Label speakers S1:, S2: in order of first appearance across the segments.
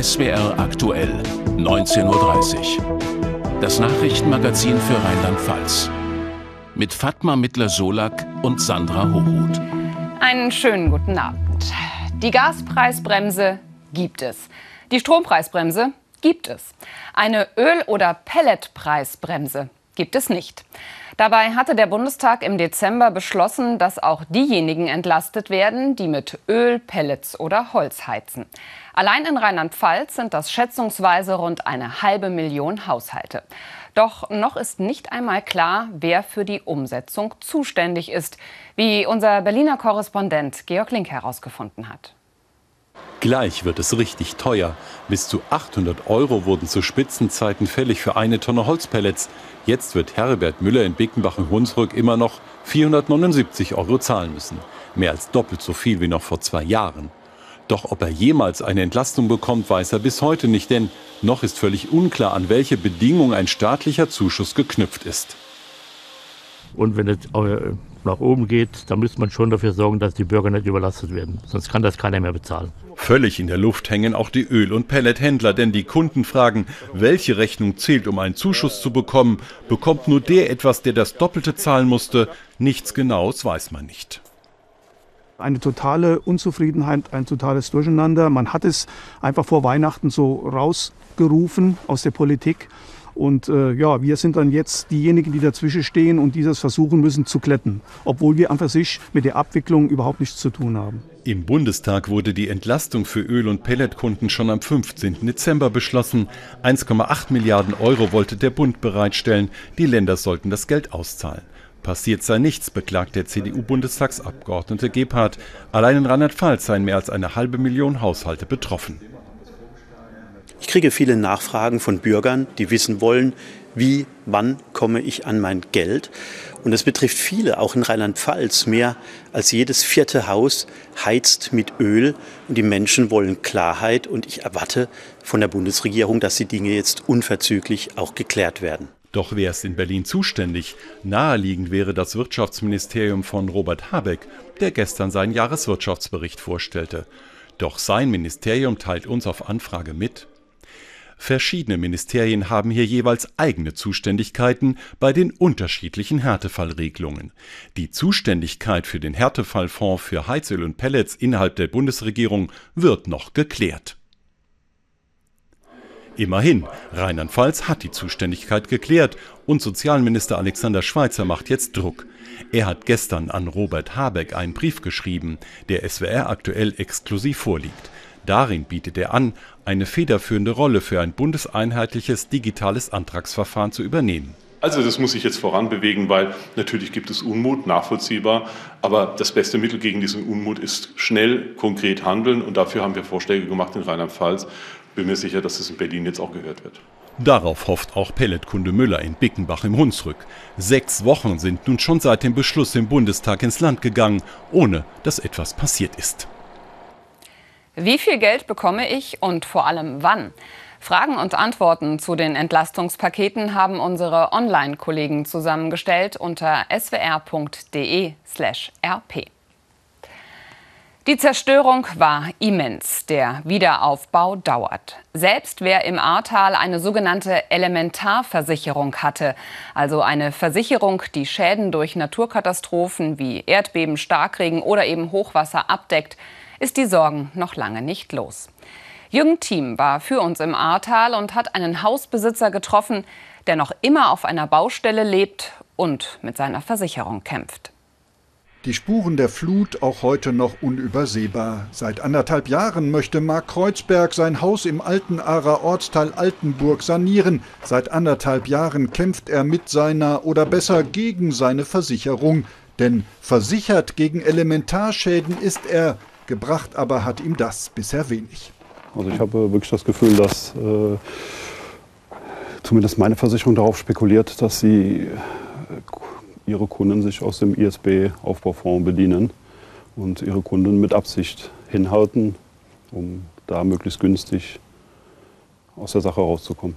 S1: SWR aktuell, 19.30 Uhr. Das Nachrichtenmagazin für Rheinland-Pfalz. Mit Fatma Mittler-Solak und Sandra Hochhuth.
S2: Einen schönen guten Abend. Die Gaspreisbremse gibt es. Die Strompreisbremse gibt es. Eine Öl- oder Pelletpreisbremse gibt es nicht. Dabei hatte der Bundestag im Dezember beschlossen, dass auch diejenigen entlastet werden, die mit Öl, Pellets oder Holz heizen. Allein in Rheinland-Pfalz sind das schätzungsweise rund eine halbe Million Haushalte. Doch noch ist nicht einmal klar, wer für die Umsetzung zuständig ist, wie unser Berliner Korrespondent Georg Link herausgefunden hat.
S3: Gleich wird es richtig teuer. Bis zu 800 Euro wurden zu Spitzenzeiten fällig für eine Tonne Holzpellets. Jetzt wird Herbert Müller in Bickenbach im Hunsrück immer noch 479 Euro zahlen müssen. Mehr als doppelt so viel wie noch vor zwei Jahren. Doch ob er jemals eine Entlastung bekommt, weiß er bis heute nicht, denn noch ist völlig unklar, an welche Bedingungen ein staatlicher Zuschuss geknüpft ist.
S4: Und wenn es äh, nach oben geht, dann müsste man schon dafür sorgen, dass die Bürger nicht überlastet werden. Sonst kann das keiner mehr bezahlen.
S3: Völlig in der Luft hängen auch die Öl- und Pellethändler, denn die Kunden fragen, welche Rechnung zählt, um einen Zuschuss zu bekommen. Bekommt nur der etwas, der das Doppelte zahlen musste? Nichts Genaues weiß man nicht.
S5: Eine totale Unzufriedenheit, ein totales Durcheinander. Man hat es einfach vor Weihnachten so rausgerufen aus der Politik. Und äh, ja, wir sind dann jetzt diejenigen, die dazwischen stehen und dieses versuchen müssen zu kletten, obwohl wir an für sich mit der Abwicklung überhaupt nichts zu tun haben.
S3: Im Bundestag wurde die Entlastung für Öl- und Pelletkunden schon am 15. Dezember beschlossen. 1,8 Milliarden Euro wollte der Bund bereitstellen. Die Länder sollten das Geld auszahlen. Passiert sei nichts, beklagt der CDU-Bundestagsabgeordnete Gebhardt. Allein in Rheinland-Pfalz seien mehr als eine halbe Million Haushalte betroffen.
S6: Ich kriege viele Nachfragen von Bürgern, die wissen wollen, wie, wann komme ich an mein Geld. Und es betrifft viele, auch in Rheinland-Pfalz. Mehr als jedes vierte Haus heizt mit Öl. Und die Menschen wollen Klarheit. Und ich erwarte von der Bundesregierung, dass die Dinge jetzt unverzüglich auch geklärt werden.
S3: Doch wer ist in Berlin zuständig? Naheliegend wäre das Wirtschaftsministerium von Robert Habeck, der gestern seinen Jahreswirtschaftsbericht vorstellte. Doch sein Ministerium teilt uns auf Anfrage mit, Verschiedene Ministerien haben hier jeweils eigene Zuständigkeiten bei den unterschiedlichen Härtefallregelungen. Die Zuständigkeit für den Härtefallfonds für Heizöl und Pellets innerhalb der Bundesregierung wird noch geklärt. Immerhin, Rheinland-Pfalz hat die Zuständigkeit geklärt und Sozialminister Alexander Schweitzer macht jetzt Druck. Er hat gestern an Robert Habeck einen Brief geschrieben, der SWR aktuell exklusiv vorliegt. Darin bietet er an, eine federführende Rolle für ein bundeseinheitliches digitales Antragsverfahren zu übernehmen.
S7: Also das muss sich jetzt voranbewegen, weil natürlich gibt es Unmut, nachvollziehbar. Aber das beste Mittel gegen diesen Unmut ist schnell, konkret handeln. Und dafür haben wir Vorschläge gemacht in Rheinland-Pfalz. Bin mir sicher, dass es in Berlin jetzt auch gehört wird.
S3: Darauf hofft auch Pelletkunde Müller in Bickenbach im Hunsrück. Sechs Wochen sind nun schon seit dem Beschluss im Bundestag ins Land gegangen, ohne dass etwas passiert ist.
S2: Wie viel Geld bekomme ich und vor allem wann? Fragen und Antworten zu den Entlastungspaketen haben unsere Online-Kollegen zusammengestellt unter swr.de/rp. Die Zerstörung war immens. Der Wiederaufbau dauert. Selbst wer im Ahrtal eine sogenannte Elementarversicherung hatte, also eine Versicherung, die Schäden durch Naturkatastrophen wie Erdbeben, Starkregen oder eben Hochwasser abdeckt, ist die Sorgen noch lange nicht los. Jürgen Thiem war für uns im Ahrtal und hat einen Hausbesitzer getroffen, der noch immer auf einer Baustelle lebt und mit seiner Versicherung kämpft.
S8: Die Spuren der Flut auch heute noch unübersehbar. Seit anderthalb Jahren möchte Mark Kreuzberg sein Haus im alten Arer Ortsteil Altenburg sanieren. Seit anderthalb Jahren kämpft er mit seiner oder besser gegen seine Versicherung. Denn versichert gegen Elementarschäden ist er, Gebracht aber hat ihm das bisher wenig.
S9: Also ich habe wirklich das Gefühl, dass äh, zumindest meine Versicherung darauf spekuliert, dass sie äh, ihre Kunden sich aus dem ISB-Aufbaufonds bedienen und ihre Kunden mit Absicht hinhalten, um da möglichst günstig aus der Sache rauszukommen.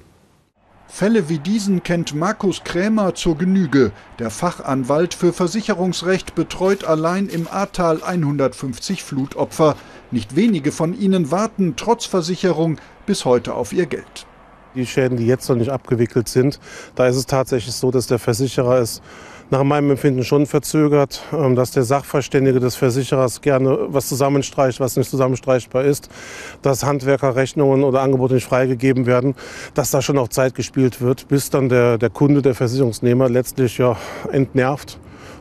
S8: Fälle wie diesen kennt Markus Krämer zur Genüge. Der Fachanwalt für Versicherungsrecht betreut allein im Ahrtal 150 Flutopfer. Nicht wenige von ihnen warten trotz Versicherung bis heute auf ihr Geld.
S10: Die Schäden, die jetzt noch nicht abgewickelt sind, da ist es tatsächlich so, dass der Versicherer es nach meinem Empfinden schon verzögert, ähm, dass der Sachverständige des Versicherers gerne was zusammenstreicht, was nicht zusammenstreichbar ist, dass Handwerkerrechnungen oder Angebote nicht freigegeben werden, dass da schon auch Zeit gespielt wird, bis dann der, der Kunde, der Versicherungsnehmer letztlich ja entnervt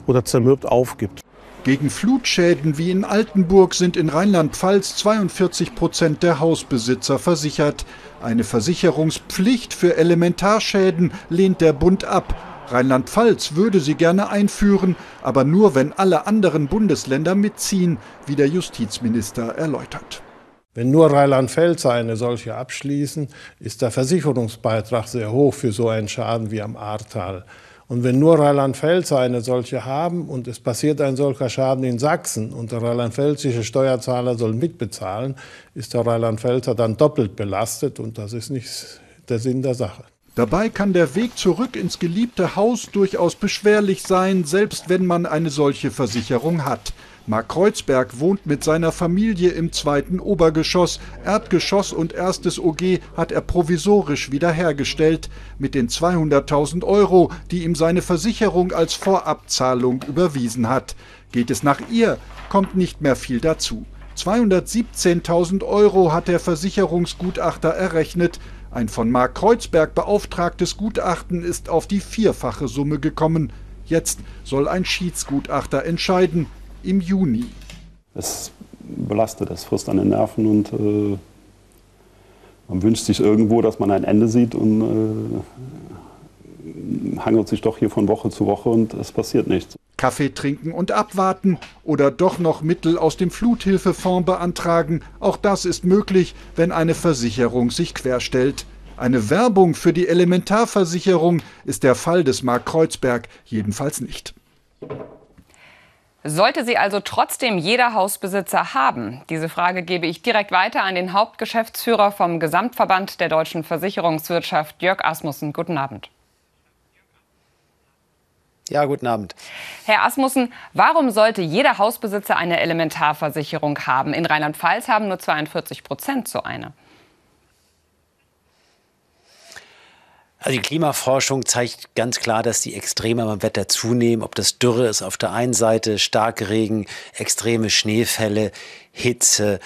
S10: oder zermürbt aufgibt.
S8: Gegen Flutschäden wie in Altenburg sind in Rheinland-Pfalz 42 Prozent der Hausbesitzer versichert. Eine Versicherungspflicht für Elementarschäden lehnt der Bund ab. Rheinland-Pfalz würde sie gerne einführen, aber nur wenn alle anderen Bundesländer mitziehen, wie der Justizminister erläutert.
S11: Wenn nur Rheinland-Pfalz eine solche abschließen, ist der Versicherungsbeitrag sehr hoch für so einen Schaden wie am Ahrtal. Und wenn nur Rheinland-Pfalz eine solche haben und es passiert ein solcher Schaden in Sachsen und der rheinland-pfälzische Steuerzahler soll mitbezahlen, ist der Rheinland-Pfälzer dann doppelt belastet und das ist nicht der Sinn der Sache.
S8: Dabei kann der Weg zurück ins geliebte Haus durchaus beschwerlich sein, selbst wenn man eine solche Versicherung hat. Mark Kreuzberg wohnt mit seiner Familie im zweiten Obergeschoss. Erdgeschoss und erstes OG hat er provisorisch wiederhergestellt. Mit den 200.000 Euro, die ihm seine Versicherung als Vorabzahlung überwiesen hat. Geht es nach ihr, kommt nicht mehr viel dazu. 217.000 Euro hat der Versicherungsgutachter errechnet. Ein von Mark Kreuzberg beauftragtes Gutachten ist auf die vierfache Summe gekommen. Jetzt soll ein Schiedsgutachter entscheiden, im Juni.
S9: Es belastet, es frisst an den Nerven und äh, man wünscht sich irgendwo, dass man ein Ende sieht und äh, hangelt sich doch hier von Woche zu Woche und es passiert nichts.
S8: Kaffee trinken und abwarten oder doch noch Mittel aus dem Fluthilfefonds beantragen. Auch das ist möglich, wenn eine Versicherung sich querstellt. Eine Werbung für die Elementarversicherung ist der Fall des Mark Kreuzberg jedenfalls nicht.
S2: Sollte sie also trotzdem jeder Hausbesitzer haben? Diese Frage gebe ich direkt weiter an den Hauptgeschäftsführer vom Gesamtverband der deutschen Versicherungswirtschaft, Jörg Asmussen. Guten Abend.
S12: Ja, guten Abend.
S2: Herr Asmussen, warum sollte jeder Hausbesitzer eine Elementarversicherung haben? In Rheinland-Pfalz haben nur 42 Prozent so eine.
S12: Also die Klimaforschung zeigt ganz klar, dass die Extreme beim Wetter zunehmen. Ob das Dürre ist auf der einen Seite, Starkregen, extreme Schneefälle, Hitze,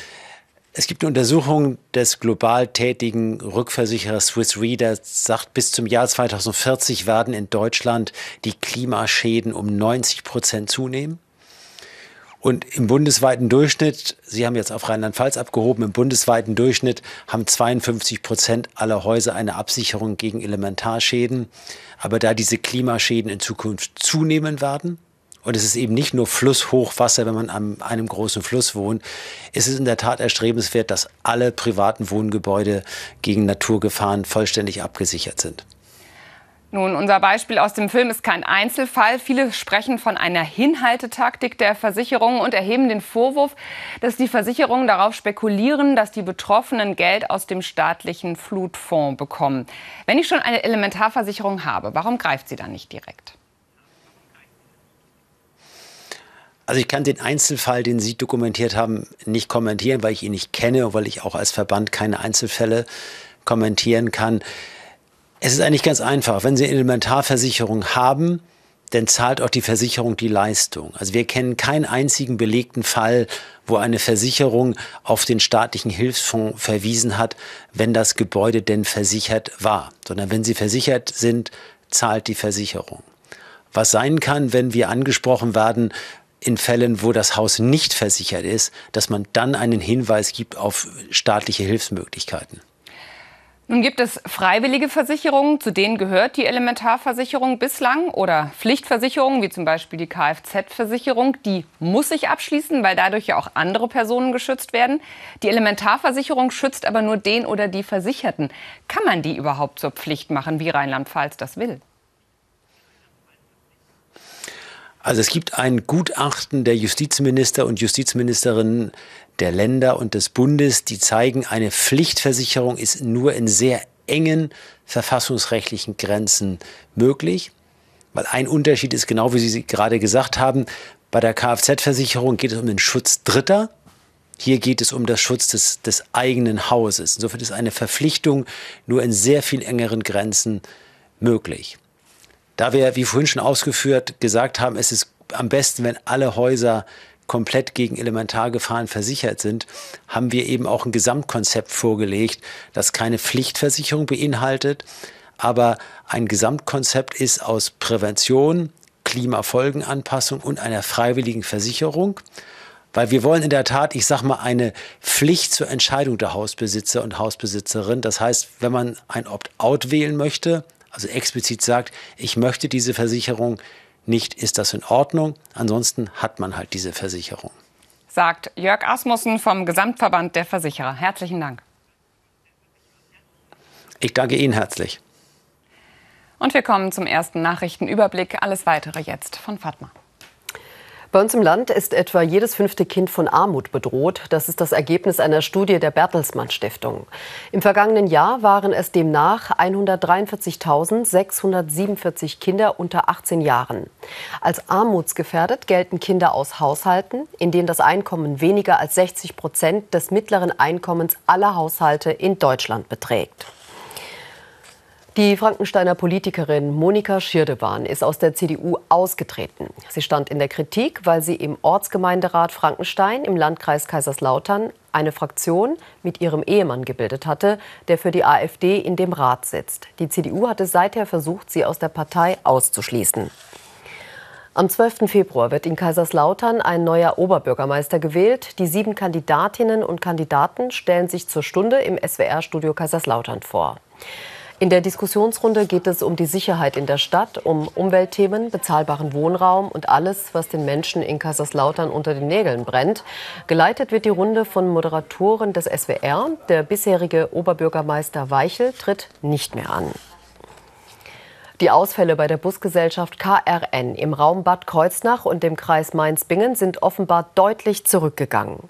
S12: es gibt eine Untersuchung des global tätigen Rückversicherers Swiss Re, der sagt, bis zum Jahr 2040 werden in Deutschland die Klimaschäden um 90 Prozent zunehmen. Und im bundesweiten Durchschnitt, Sie haben jetzt auf Rheinland-Pfalz abgehoben, im bundesweiten Durchschnitt haben 52 Prozent aller Häuser eine Absicherung gegen Elementarschäden. Aber da diese Klimaschäden in Zukunft zunehmen werden, und es ist eben nicht nur Flusshochwasser, wenn man an einem großen Fluss wohnt. Es ist in der Tat erstrebenswert, dass alle privaten Wohngebäude gegen Naturgefahren vollständig abgesichert sind.
S2: Nun, unser Beispiel aus dem Film ist kein Einzelfall. Viele sprechen von einer Hinhaltetaktik der Versicherungen und erheben den Vorwurf, dass die Versicherungen darauf spekulieren, dass die Betroffenen Geld aus dem staatlichen Flutfonds bekommen. Wenn ich schon eine Elementarversicherung habe, warum greift sie dann nicht direkt?
S12: Also ich kann den Einzelfall, den Sie dokumentiert haben, nicht kommentieren, weil ich ihn nicht kenne und weil ich auch als Verband keine Einzelfälle kommentieren kann. Es ist eigentlich ganz einfach. Wenn Sie eine Elementarversicherung haben, dann zahlt auch die Versicherung die Leistung. Also wir kennen keinen einzigen belegten Fall, wo eine Versicherung auf den staatlichen Hilfsfonds verwiesen hat, wenn das Gebäude denn versichert war, sondern wenn sie versichert sind, zahlt die Versicherung. Was sein kann, wenn wir angesprochen werden, in Fällen, wo das Haus nicht versichert ist, dass man dann einen Hinweis gibt auf staatliche Hilfsmöglichkeiten.
S2: Nun gibt es freiwillige Versicherungen, zu denen gehört die Elementarversicherung bislang oder Pflichtversicherungen, wie zum Beispiel die Kfz-Versicherung, die muss sich abschließen, weil dadurch ja auch andere Personen geschützt werden. Die Elementarversicherung schützt aber nur den oder die Versicherten. Kann man die überhaupt zur Pflicht machen, wie Rheinland-Pfalz das will?
S12: Also es gibt ein Gutachten der Justizminister und Justizministerinnen der Länder und des Bundes, die zeigen, eine Pflichtversicherung ist nur in sehr engen verfassungsrechtlichen Grenzen möglich. Weil ein Unterschied ist, genau wie Sie gerade gesagt haben, bei der Kfz-Versicherung geht es um den Schutz Dritter. Hier geht es um den Schutz des, des eigenen Hauses. Insofern ist eine Verpflichtung nur in sehr viel engeren Grenzen möglich. Da wir, wie vorhin schon ausgeführt, gesagt haben, es ist am besten, wenn alle Häuser komplett gegen Elementargefahren versichert sind, haben wir eben auch ein Gesamtkonzept vorgelegt, das keine Pflichtversicherung beinhaltet, aber ein Gesamtkonzept ist aus Prävention, Klimafolgenanpassung und einer freiwilligen Versicherung. Weil wir wollen in der Tat, ich sage mal, eine Pflicht zur Entscheidung der Hausbesitzer und Hausbesitzerin. Das heißt, wenn man ein Opt-out wählen möchte, also explizit sagt, ich möchte diese Versicherung nicht, ist das in Ordnung. Ansonsten hat man halt diese Versicherung.
S2: Sagt Jörg Asmussen vom Gesamtverband der Versicherer. Herzlichen Dank.
S12: Ich danke Ihnen herzlich.
S2: Und wir kommen zum ersten Nachrichtenüberblick. Alles weitere jetzt von Fatma.
S13: Bei uns im Land ist etwa jedes fünfte Kind von Armut bedroht. Das ist das Ergebnis einer Studie der Bertelsmann Stiftung. Im vergangenen Jahr waren es demnach 143.647 Kinder unter 18 Jahren. Als armutsgefährdet gelten Kinder aus Haushalten, in denen das Einkommen weniger als 60 Prozent des mittleren Einkommens aller Haushalte in Deutschland beträgt. Die Frankensteiner Politikerin Monika Schirdewan ist aus der CDU ausgetreten. Sie stand in der Kritik, weil sie im Ortsgemeinderat Frankenstein im Landkreis Kaiserslautern eine Fraktion mit ihrem Ehemann gebildet hatte, der für die AfD in dem Rat sitzt. Die CDU hatte seither versucht, sie aus der Partei auszuschließen. Am 12. Februar wird in Kaiserslautern ein neuer Oberbürgermeister gewählt. Die sieben Kandidatinnen und Kandidaten stellen sich zur Stunde im SWR-Studio Kaiserslautern vor. In der Diskussionsrunde geht es um die Sicherheit in der Stadt, um Umweltthemen, bezahlbaren Wohnraum und alles, was den Menschen in Kaiserslautern unter den Nägeln brennt. Geleitet wird die Runde von Moderatoren des SWR. Der bisherige Oberbürgermeister Weichel tritt nicht mehr an. Die Ausfälle bei der Busgesellschaft KRN im Raum Bad Kreuznach und dem Kreis Mainz-Bingen sind offenbar deutlich zurückgegangen.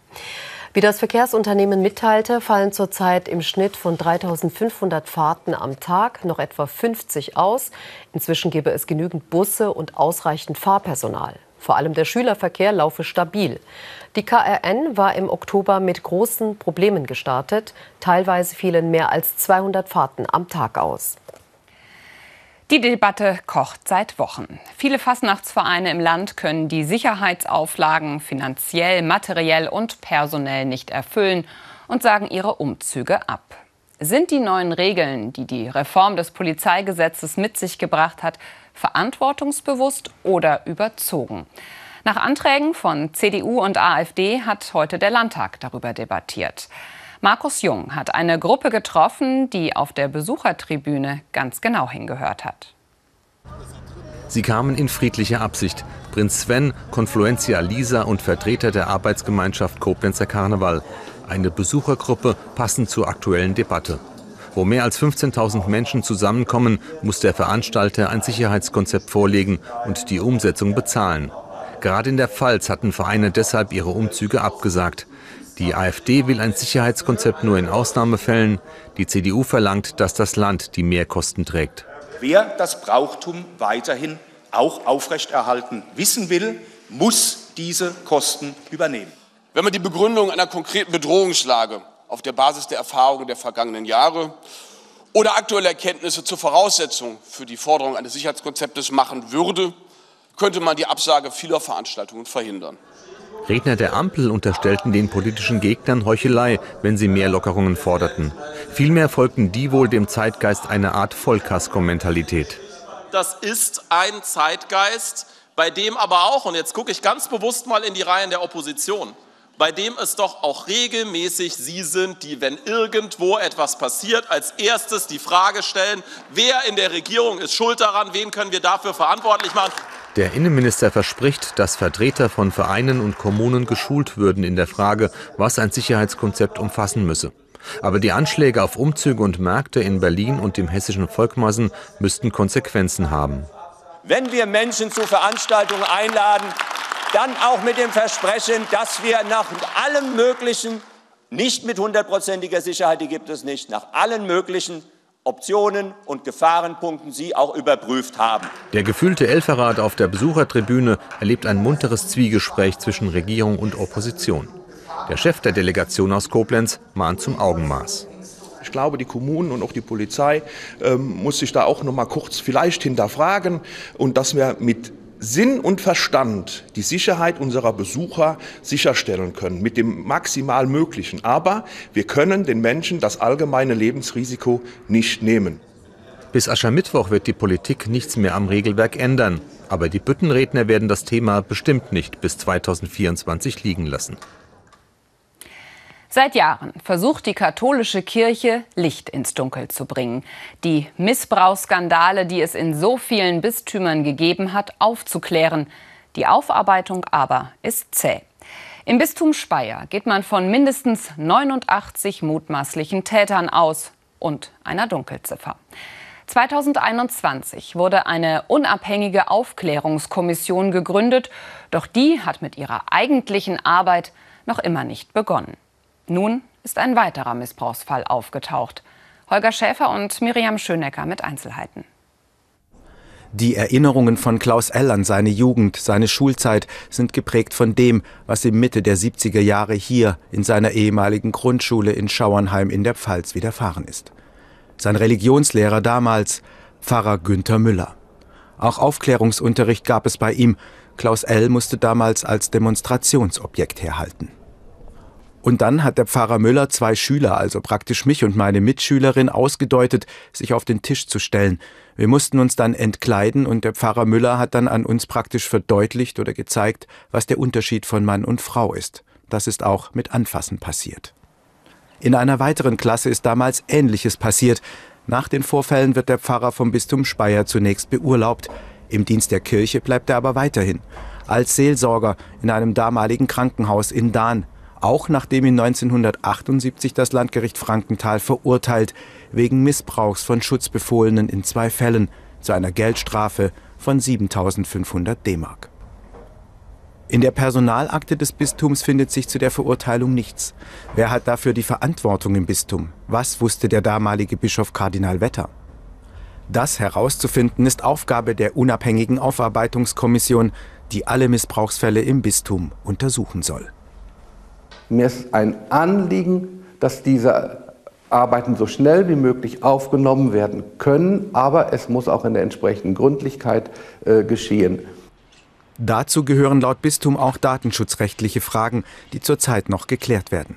S13: Wie das Verkehrsunternehmen mitteilte, fallen zurzeit im Schnitt von 3500 Fahrten am Tag noch etwa 50 aus. Inzwischen gebe es genügend Busse und ausreichend Fahrpersonal. Vor allem der Schülerverkehr laufe stabil. Die KRN war im Oktober mit großen Problemen gestartet. Teilweise fielen mehr als 200 Fahrten am Tag aus.
S2: Die Debatte kocht seit Wochen. Viele Fastnachtsvereine im Land können die Sicherheitsauflagen finanziell, materiell und personell nicht erfüllen und sagen ihre Umzüge ab. Sind die neuen Regeln, die die Reform des Polizeigesetzes mit sich gebracht hat, verantwortungsbewusst oder überzogen? Nach Anträgen von CDU und AfD hat heute der Landtag darüber debattiert. Markus Jung hat eine Gruppe getroffen, die auf der Besuchertribüne ganz genau hingehört hat.
S14: Sie kamen in friedlicher Absicht. Prinz Sven, Confluencia Lisa und Vertreter der Arbeitsgemeinschaft Koblenzer Karneval. Eine Besuchergruppe passend zur aktuellen Debatte. Wo mehr als 15.000 Menschen zusammenkommen, muss der Veranstalter ein Sicherheitskonzept vorlegen und die Umsetzung bezahlen. Gerade in der Pfalz hatten Vereine deshalb ihre Umzüge abgesagt. Die AfD will ein Sicherheitskonzept nur in Ausnahmefällen. Die CDU verlangt, dass das Land die Mehrkosten trägt.
S15: Wer das Brauchtum weiterhin auch aufrechterhalten wissen will, muss diese Kosten übernehmen.
S16: Wenn man die Begründung einer konkreten Bedrohungslage auf der Basis der Erfahrungen der vergangenen Jahre oder aktuelle Erkenntnisse zur Voraussetzung für die Forderung eines Sicherheitskonzeptes machen würde, könnte man die Absage vieler Veranstaltungen verhindern.
S14: Redner der Ampel unterstellten den politischen Gegnern Heuchelei, wenn sie mehr Lockerungen forderten. Vielmehr folgten die wohl dem Zeitgeist einer Art Vollkasko-Mentalität.
S17: Das ist ein Zeitgeist, bei dem aber auch, und jetzt gucke ich ganz bewusst mal in die Reihen der Opposition, bei dem es doch auch regelmäßig Sie sind, die, wenn irgendwo etwas passiert, als erstes die Frage stellen, wer in der Regierung ist schuld daran, wen können wir dafür verantwortlich machen.
S14: Der Innenminister verspricht, dass Vertreter von Vereinen und Kommunen geschult würden in der Frage, was ein Sicherheitskonzept umfassen müsse. Aber die Anschläge auf Umzüge und Märkte in Berlin und dem hessischen Volkmassen müssten Konsequenzen haben.
S18: Wenn wir Menschen zu Veranstaltungen einladen, dann auch mit dem Versprechen, dass wir nach allem Möglichen, nicht mit hundertprozentiger Sicherheit, die gibt es nicht, nach allen möglichen Optionen und Gefahrenpunkten Sie auch überprüft haben.
S14: Der gefühlte Elferrat auf der Besuchertribüne erlebt ein munteres Zwiegespräch zwischen Regierung und Opposition. Der Chef der Delegation aus Koblenz mahnt zum Augenmaß.
S19: Ich glaube, die Kommunen und auch die Polizei ähm, muss sich da auch noch mal kurz vielleicht hinterfragen und dass wir mit Sinn und Verstand die Sicherheit unserer Besucher sicherstellen können, mit dem maximal Möglichen. Aber wir können den Menschen das allgemeine Lebensrisiko nicht nehmen.
S14: Bis Aschermittwoch wird die Politik nichts mehr am Regelwerk ändern. Aber die Büttenredner werden das Thema bestimmt nicht bis 2024 liegen lassen.
S2: Seit Jahren versucht die katholische Kirche, Licht ins Dunkel zu bringen, die Missbrauchsskandale, die es in so vielen Bistümern gegeben hat, aufzuklären. Die Aufarbeitung aber ist zäh. Im Bistum Speyer geht man von mindestens 89 mutmaßlichen Tätern aus und einer Dunkelziffer. 2021 wurde eine unabhängige Aufklärungskommission gegründet, doch die hat mit ihrer eigentlichen Arbeit noch immer nicht begonnen. Nun ist ein weiterer Missbrauchsfall aufgetaucht. Holger Schäfer und Miriam Schönecker mit Einzelheiten.
S20: Die Erinnerungen von Klaus L. an seine Jugend, seine Schulzeit sind geprägt von dem, was im Mitte der 70er Jahre hier in seiner ehemaligen Grundschule in Schauernheim in der Pfalz widerfahren ist. Sein Religionslehrer damals, Pfarrer Günther Müller. Auch Aufklärungsunterricht gab es bei ihm. Klaus L. musste damals als Demonstrationsobjekt herhalten. Und dann hat der Pfarrer Müller zwei Schüler, also praktisch mich und meine Mitschülerin, ausgedeutet, sich auf den Tisch zu stellen. Wir mussten uns dann entkleiden und der Pfarrer Müller hat dann an uns praktisch verdeutlicht oder gezeigt, was der Unterschied von Mann und Frau ist. Das ist auch mit Anfassen passiert. In einer weiteren Klasse ist damals Ähnliches passiert. Nach den Vorfällen wird der Pfarrer vom Bistum Speyer zunächst beurlaubt. Im Dienst der Kirche bleibt er aber weiterhin. Als Seelsorger in einem damaligen Krankenhaus in Dahn auch nachdem ihn 1978 das Landgericht Frankenthal verurteilt, wegen Missbrauchs von Schutzbefohlenen in zwei Fällen zu einer Geldstrafe von 7500 D-Mark. In der Personalakte des Bistums findet sich zu der Verurteilung nichts. Wer hat dafür die Verantwortung im Bistum? Was wusste der damalige Bischof Kardinal Wetter? Das herauszufinden ist Aufgabe der unabhängigen Aufarbeitungskommission, die alle Missbrauchsfälle im Bistum untersuchen soll.
S21: Mir ist ein Anliegen, dass diese Arbeiten so schnell wie möglich aufgenommen werden können, aber es muss auch in der entsprechenden Gründlichkeit äh, geschehen.
S20: Dazu gehören laut Bistum auch datenschutzrechtliche Fragen, die zurzeit noch geklärt werden.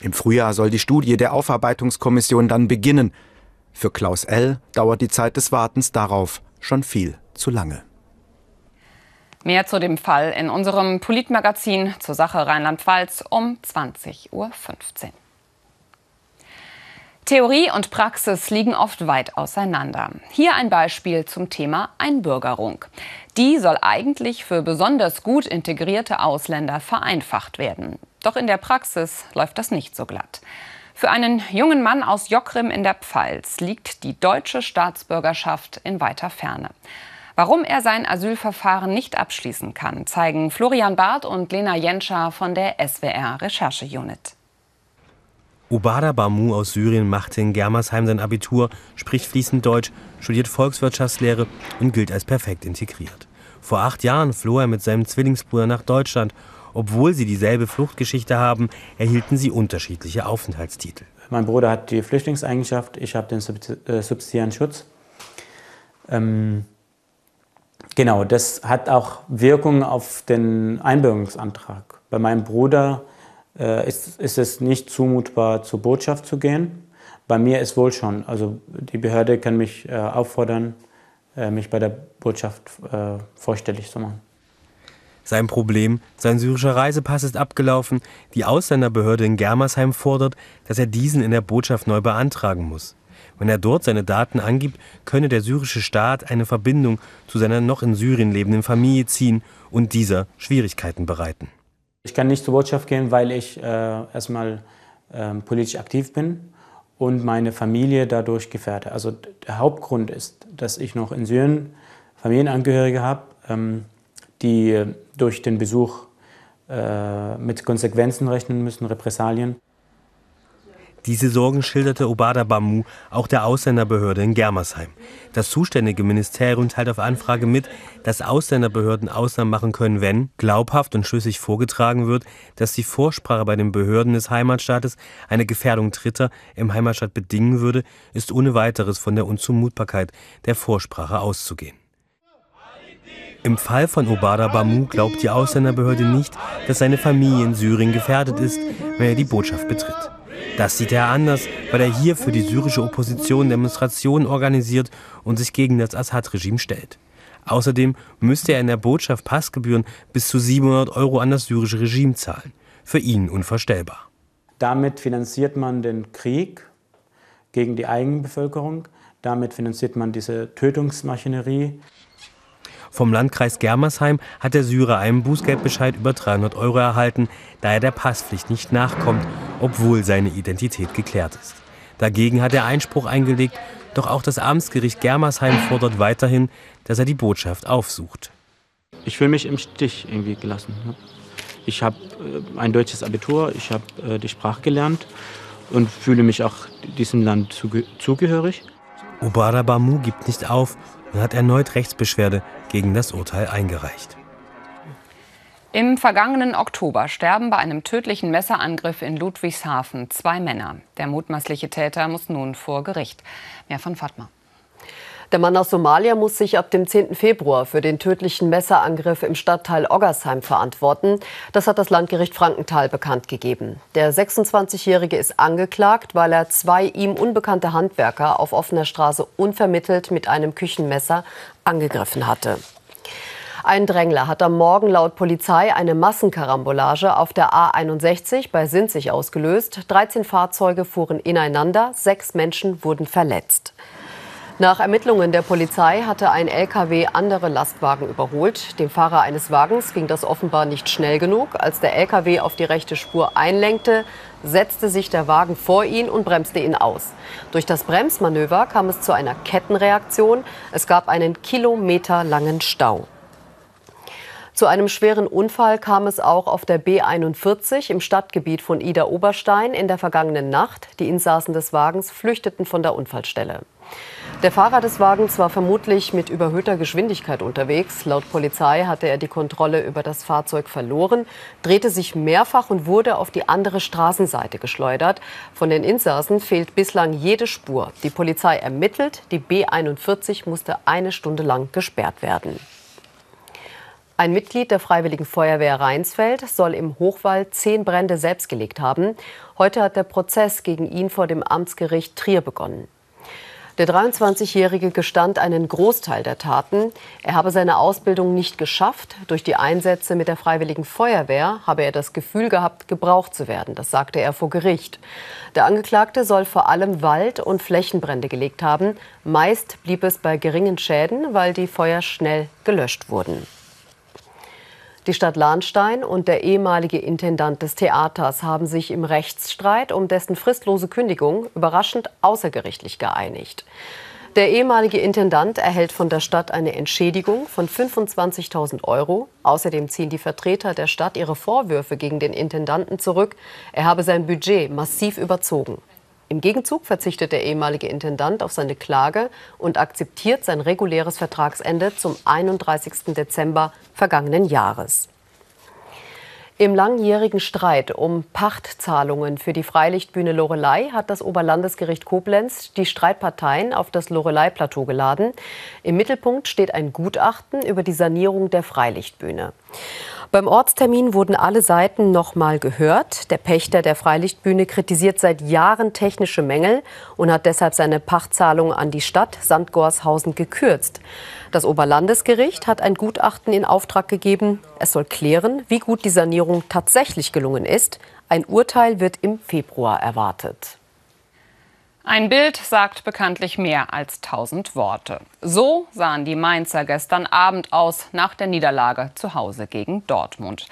S20: Im Frühjahr soll die Studie der Aufarbeitungskommission dann beginnen. Für Klaus L. dauert die Zeit des Wartens darauf schon viel zu lange.
S2: Mehr zu dem Fall in unserem Politmagazin zur Sache Rheinland-Pfalz um 20.15 Uhr. Theorie und Praxis liegen oft weit auseinander. Hier ein Beispiel zum Thema Einbürgerung. Die soll eigentlich für besonders gut integrierte Ausländer vereinfacht werden. Doch in der Praxis läuft das nicht so glatt. Für einen jungen Mann aus Jockrim in der Pfalz liegt die deutsche Staatsbürgerschaft in weiter Ferne. Warum er sein Asylverfahren nicht abschließen kann, zeigen Florian Barth und Lena Jenscher von der SWR Recherche-Unit.
S22: Ubada Bamu aus Syrien machte in Germersheim sein Abitur, spricht fließend Deutsch, studiert Volkswirtschaftslehre und gilt als perfekt integriert. Vor acht Jahren floh er mit seinem Zwillingsbruder nach Deutschland. Obwohl sie dieselbe Fluchtgeschichte haben, erhielten sie unterschiedliche Aufenthaltstitel.
S23: Mein Bruder hat die Flüchtlingseigenschaft, ich habe den äh, subsidiären Schutz. Ähm, Genau, das hat auch Wirkung auf den Einbürgerungsantrag. Bei meinem Bruder äh, ist, ist es nicht zumutbar, zur Botschaft zu gehen. Bei mir ist wohl schon. Also die Behörde kann mich äh, auffordern, äh, mich bei der Botschaft äh, vorstellig zu machen.
S22: Sein Problem, sein syrischer Reisepass ist abgelaufen. Die Ausländerbehörde in Germersheim fordert, dass er diesen in der Botschaft neu beantragen muss. Wenn er dort seine Daten angibt, könne der syrische Staat eine Verbindung zu seiner noch in Syrien lebenden Familie ziehen und dieser Schwierigkeiten bereiten.
S23: Ich kann nicht zur Botschaft gehen, weil ich äh, erstmal äh, politisch aktiv bin und meine Familie dadurch gefährde. Also der Hauptgrund ist, dass ich noch in Syrien Familienangehörige habe, ähm, die durch den Besuch äh, mit Konsequenzen rechnen müssen, Repressalien.
S22: Diese Sorgen schilderte Obada Bamu auch der Ausländerbehörde in Germersheim. Das zuständige Ministerium teilt auf Anfrage mit, dass Ausländerbehörden Ausnahmen machen können, wenn glaubhaft und schlüssig vorgetragen wird, dass die Vorsprache bei den Behörden des Heimatstaates eine Gefährdung Dritter im Heimatstaat bedingen würde, ist ohne weiteres von der Unzumutbarkeit der Vorsprache auszugehen. Im Fall von Obada Bamu glaubt die Ausländerbehörde nicht, dass seine Familie in Syrien gefährdet ist, wenn er die Botschaft betritt. Das sieht er anders, weil er hier für die syrische Opposition Demonstrationen organisiert und sich gegen das Assad-Regime stellt. Außerdem müsste er in der Botschaft Passgebühren bis zu 700 Euro an das syrische Regime zahlen. Für ihn unvorstellbar.
S23: Damit finanziert man den Krieg gegen die eigene Bevölkerung. Damit finanziert man diese Tötungsmaschinerie.
S22: Vom Landkreis Germersheim hat der Syrer einen Bußgeldbescheid über 300 Euro erhalten, da er der Passpflicht nicht nachkommt, obwohl seine Identität geklärt ist. Dagegen hat er Einspruch eingelegt, doch auch das Amtsgericht Germersheim fordert weiterhin, dass er die Botschaft aufsucht.
S23: Ich fühle mich im Stich irgendwie gelassen. Ich habe äh, ein deutsches Abitur, ich habe äh, die Sprache gelernt und fühle mich auch diesem Land zugehörig.
S22: Obara Bamu gibt nicht auf und hat erneut Rechtsbeschwerde gegen das Urteil eingereicht.
S2: Im vergangenen Oktober sterben bei einem tödlichen Messerangriff in Ludwigshafen zwei Männer. Der mutmaßliche Täter muss nun vor Gericht. Mehr von Fatma.
S13: Der Mann aus Somalia muss sich ab dem 10. Februar für den tödlichen Messerangriff im Stadtteil Oggersheim verantworten. Das hat das Landgericht Frankenthal bekannt gegeben. Der 26-Jährige ist angeklagt, weil er zwei ihm unbekannte Handwerker auf offener Straße unvermittelt mit einem Küchenmesser angegriffen hatte. Ein Drängler hat am Morgen laut Polizei eine Massenkarambolage auf der A61 bei Sinzig ausgelöst. 13 Fahrzeuge fuhren ineinander, sechs Menschen wurden verletzt. Nach Ermittlungen der Polizei hatte ein LKW andere Lastwagen überholt. Dem Fahrer eines Wagens ging das offenbar nicht schnell genug. Als der LKW auf die rechte Spur einlenkte, setzte sich der Wagen vor ihn und bremste ihn aus. Durch das Bremsmanöver kam es zu einer Kettenreaktion. Es gab einen kilometerlangen Stau. Zu einem schweren Unfall kam es auch auf der B41 im Stadtgebiet von Ida Oberstein in der vergangenen Nacht. Die Insassen des Wagens flüchteten von der Unfallstelle. Der Fahrer des Wagens war vermutlich mit überhöhter Geschwindigkeit unterwegs. Laut Polizei hatte er die Kontrolle über das Fahrzeug verloren, drehte sich mehrfach und wurde auf die andere Straßenseite geschleudert. Von den Insassen fehlt bislang jede Spur. Die Polizei ermittelt, die B41 musste eine Stunde lang gesperrt werden. Ein Mitglied der Freiwilligen Feuerwehr Rheinsfeld soll im Hochwald zehn Brände selbst gelegt haben. Heute hat der Prozess gegen ihn vor dem Amtsgericht Trier begonnen. Der 23-Jährige gestand einen Großteil der Taten. Er habe seine Ausbildung nicht geschafft. Durch die Einsätze mit der Freiwilligen Feuerwehr habe er das Gefühl gehabt, gebraucht zu werden. Das sagte er vor Gericht. Der Angeklagte soll vor allem Wald- und Flächenbrände gelegt haben. Meist blieb es bei geringen Schäden, weil die Feuer schnell gelöscht wurden. Die Stadt Lahnstein und der ehemalige Intendant des Theaters haben sich im Rechtsstreit um dessen fristlose Kündigung überraschend außergerichtlich geeinigt. Der ehemalige Intendant erhält von der Stadt eine Entschädigung von 25.000 Euro. Außerdem ziehen die Vertreter der Stadt ihre Vorwürfe gegen den Intendanten zurück. Er habe sein Budget massiv überzogen. Im Gegenzug verzichtet der ehemalige Intendant auf seine Klage und akzeptiert sein reguläres Vertragsende zum 31. Dezember vergangenen Jahres. Im langjährigen Streit um Pachtzahlungen für die Freilichtbühne Lorelei hat das Oberlandesgericht Koblenz die Streitparteien auf das Lorelei-Plateau geladen. Im Mittelpunkt steht ein Gutachten über die Sanierung der Freilichtbühne. Beim Ortstermin wurden alle Seiten noch mal gehört. Der Pächter der Freilichtbühne kritisiert seit Jahren technische Mängel und hat deshalb seine Pachtzahlung an die Stadt Sandgorshausen gekürzt. Das Oberlandesgericht hat ein Gutachten in Auftrag gegeben. Es soll klären, wie gut die Sanierung tatsächlich gelungen ist. Ein Urteil wird im Februar erwartet.
S2: Ein Bild sagt bekanntlich mehr als tausend Worte. So sahen die Mainzer gestern Abend aus nach der Niederlage zu Hause gegen Dortmund.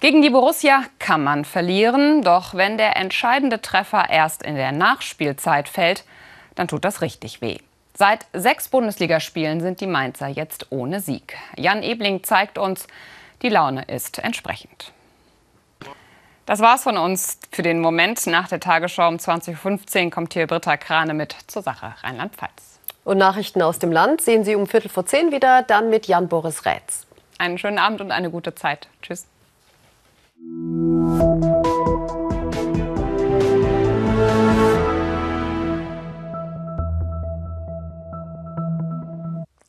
S2: Gegen die Borussia kann man verlieren, doch wenn der entscheidende Treffer erst in der Nachspielzeit fällt, dann tut das richtig weh. Seit sechs Bundesligaspielen sind die Mainzer jetzt ohne Sieg. Jan Ebling zeigt uns, die Laune ist entsprechend. Das war's von uns für den Moment. Nach der Tagesschau um 20.15 Uhr kommt hier Britta Krane mit zur Sache Rheinland-Pfalz.
S13: Und Nachrichten aus dem Land sehen Sie um Viertel vor zehn wieder, dann mit Jan-Boris Rätz.
S2: Einen schönen Abend und eine gute Zeit. Tschüss.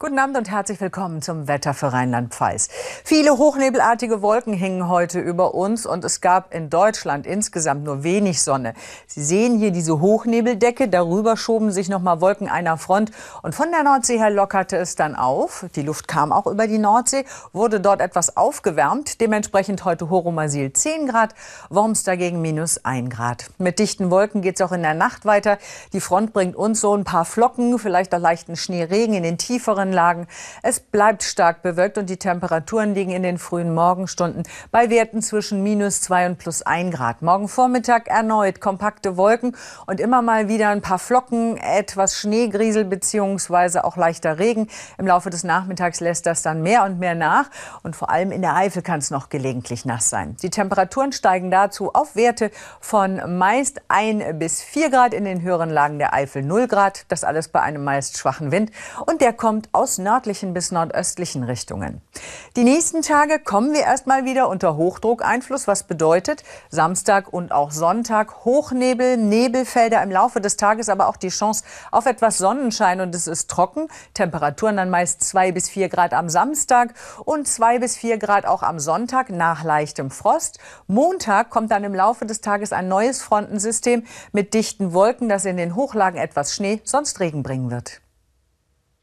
S24: Guten Abend und herzlich willkommen zum Wetter für Rheinland-Pfalz. Viele hochnebelartige Wolken hingen heute über uns und es gab in Deutschland insgesamt nur wenig Sonne. Sie sehen hier diese Hochnebeldecke, darüber schoben sich noch mal Wolken einer Front und von der Nordsee her lockerte es dann auf. Die Luft kam auch über die Nordsee, wurde dort etwas aufgewärmt, dementsprechend heute Horomasil 10 Grad, Worms dagegen minus 1 Grad. Mit dichten Wolken geht es auch in der Nacht weiter. Die Front bringt uns so ein paar Flocken, vielleicht auch leichten Schneeregen in den tieferen Lagen. Es bleibt stark bewölkt und die Temperaturen liegen in den frühen Morgenstunden bei Werten zwischen minus 2 und plus 1 Grad. Morgen Vormittag erneut kompakte Wolken und immer mal wieder ein paar Flocken, etwas Schneegriesel beziehungsweise auch leichter Regen. Im Laufe des Nachmittags lässt das dann mehr und mehr nach und vor allem in der Eifel kann es noch gelegentlich nass sein. Die Temperaturen steigen dazu auf Werte von meist 1 bis 4 Grad in den höheren Lagen der Eifel 0 Grad. Das alles bei einem meist schwachen Wind und der kommt aus aus nördlichen bis nordöstlichen Richtungen. Die nächsten Tage kommen wir erstmal wieder unter Hochdruckeinfluss, was bedeutet Samstag und auch Sonntag Hochnebel, Nebelfelder im Laufe des Tages, aber auch die Chance auf etwas Sonnenschein und es ist trocken. Temperaturen dann meist zwei bis vier Grad am Samstag und zwei bis vier Grad auch am Sonntag nach leichtem Frost. Montag kommt dann im Laufe des Tages ein neues Frontensystem mit dichten Wolken, das in den Hochlagen etwas Schnee, sonst Regen bringen wird.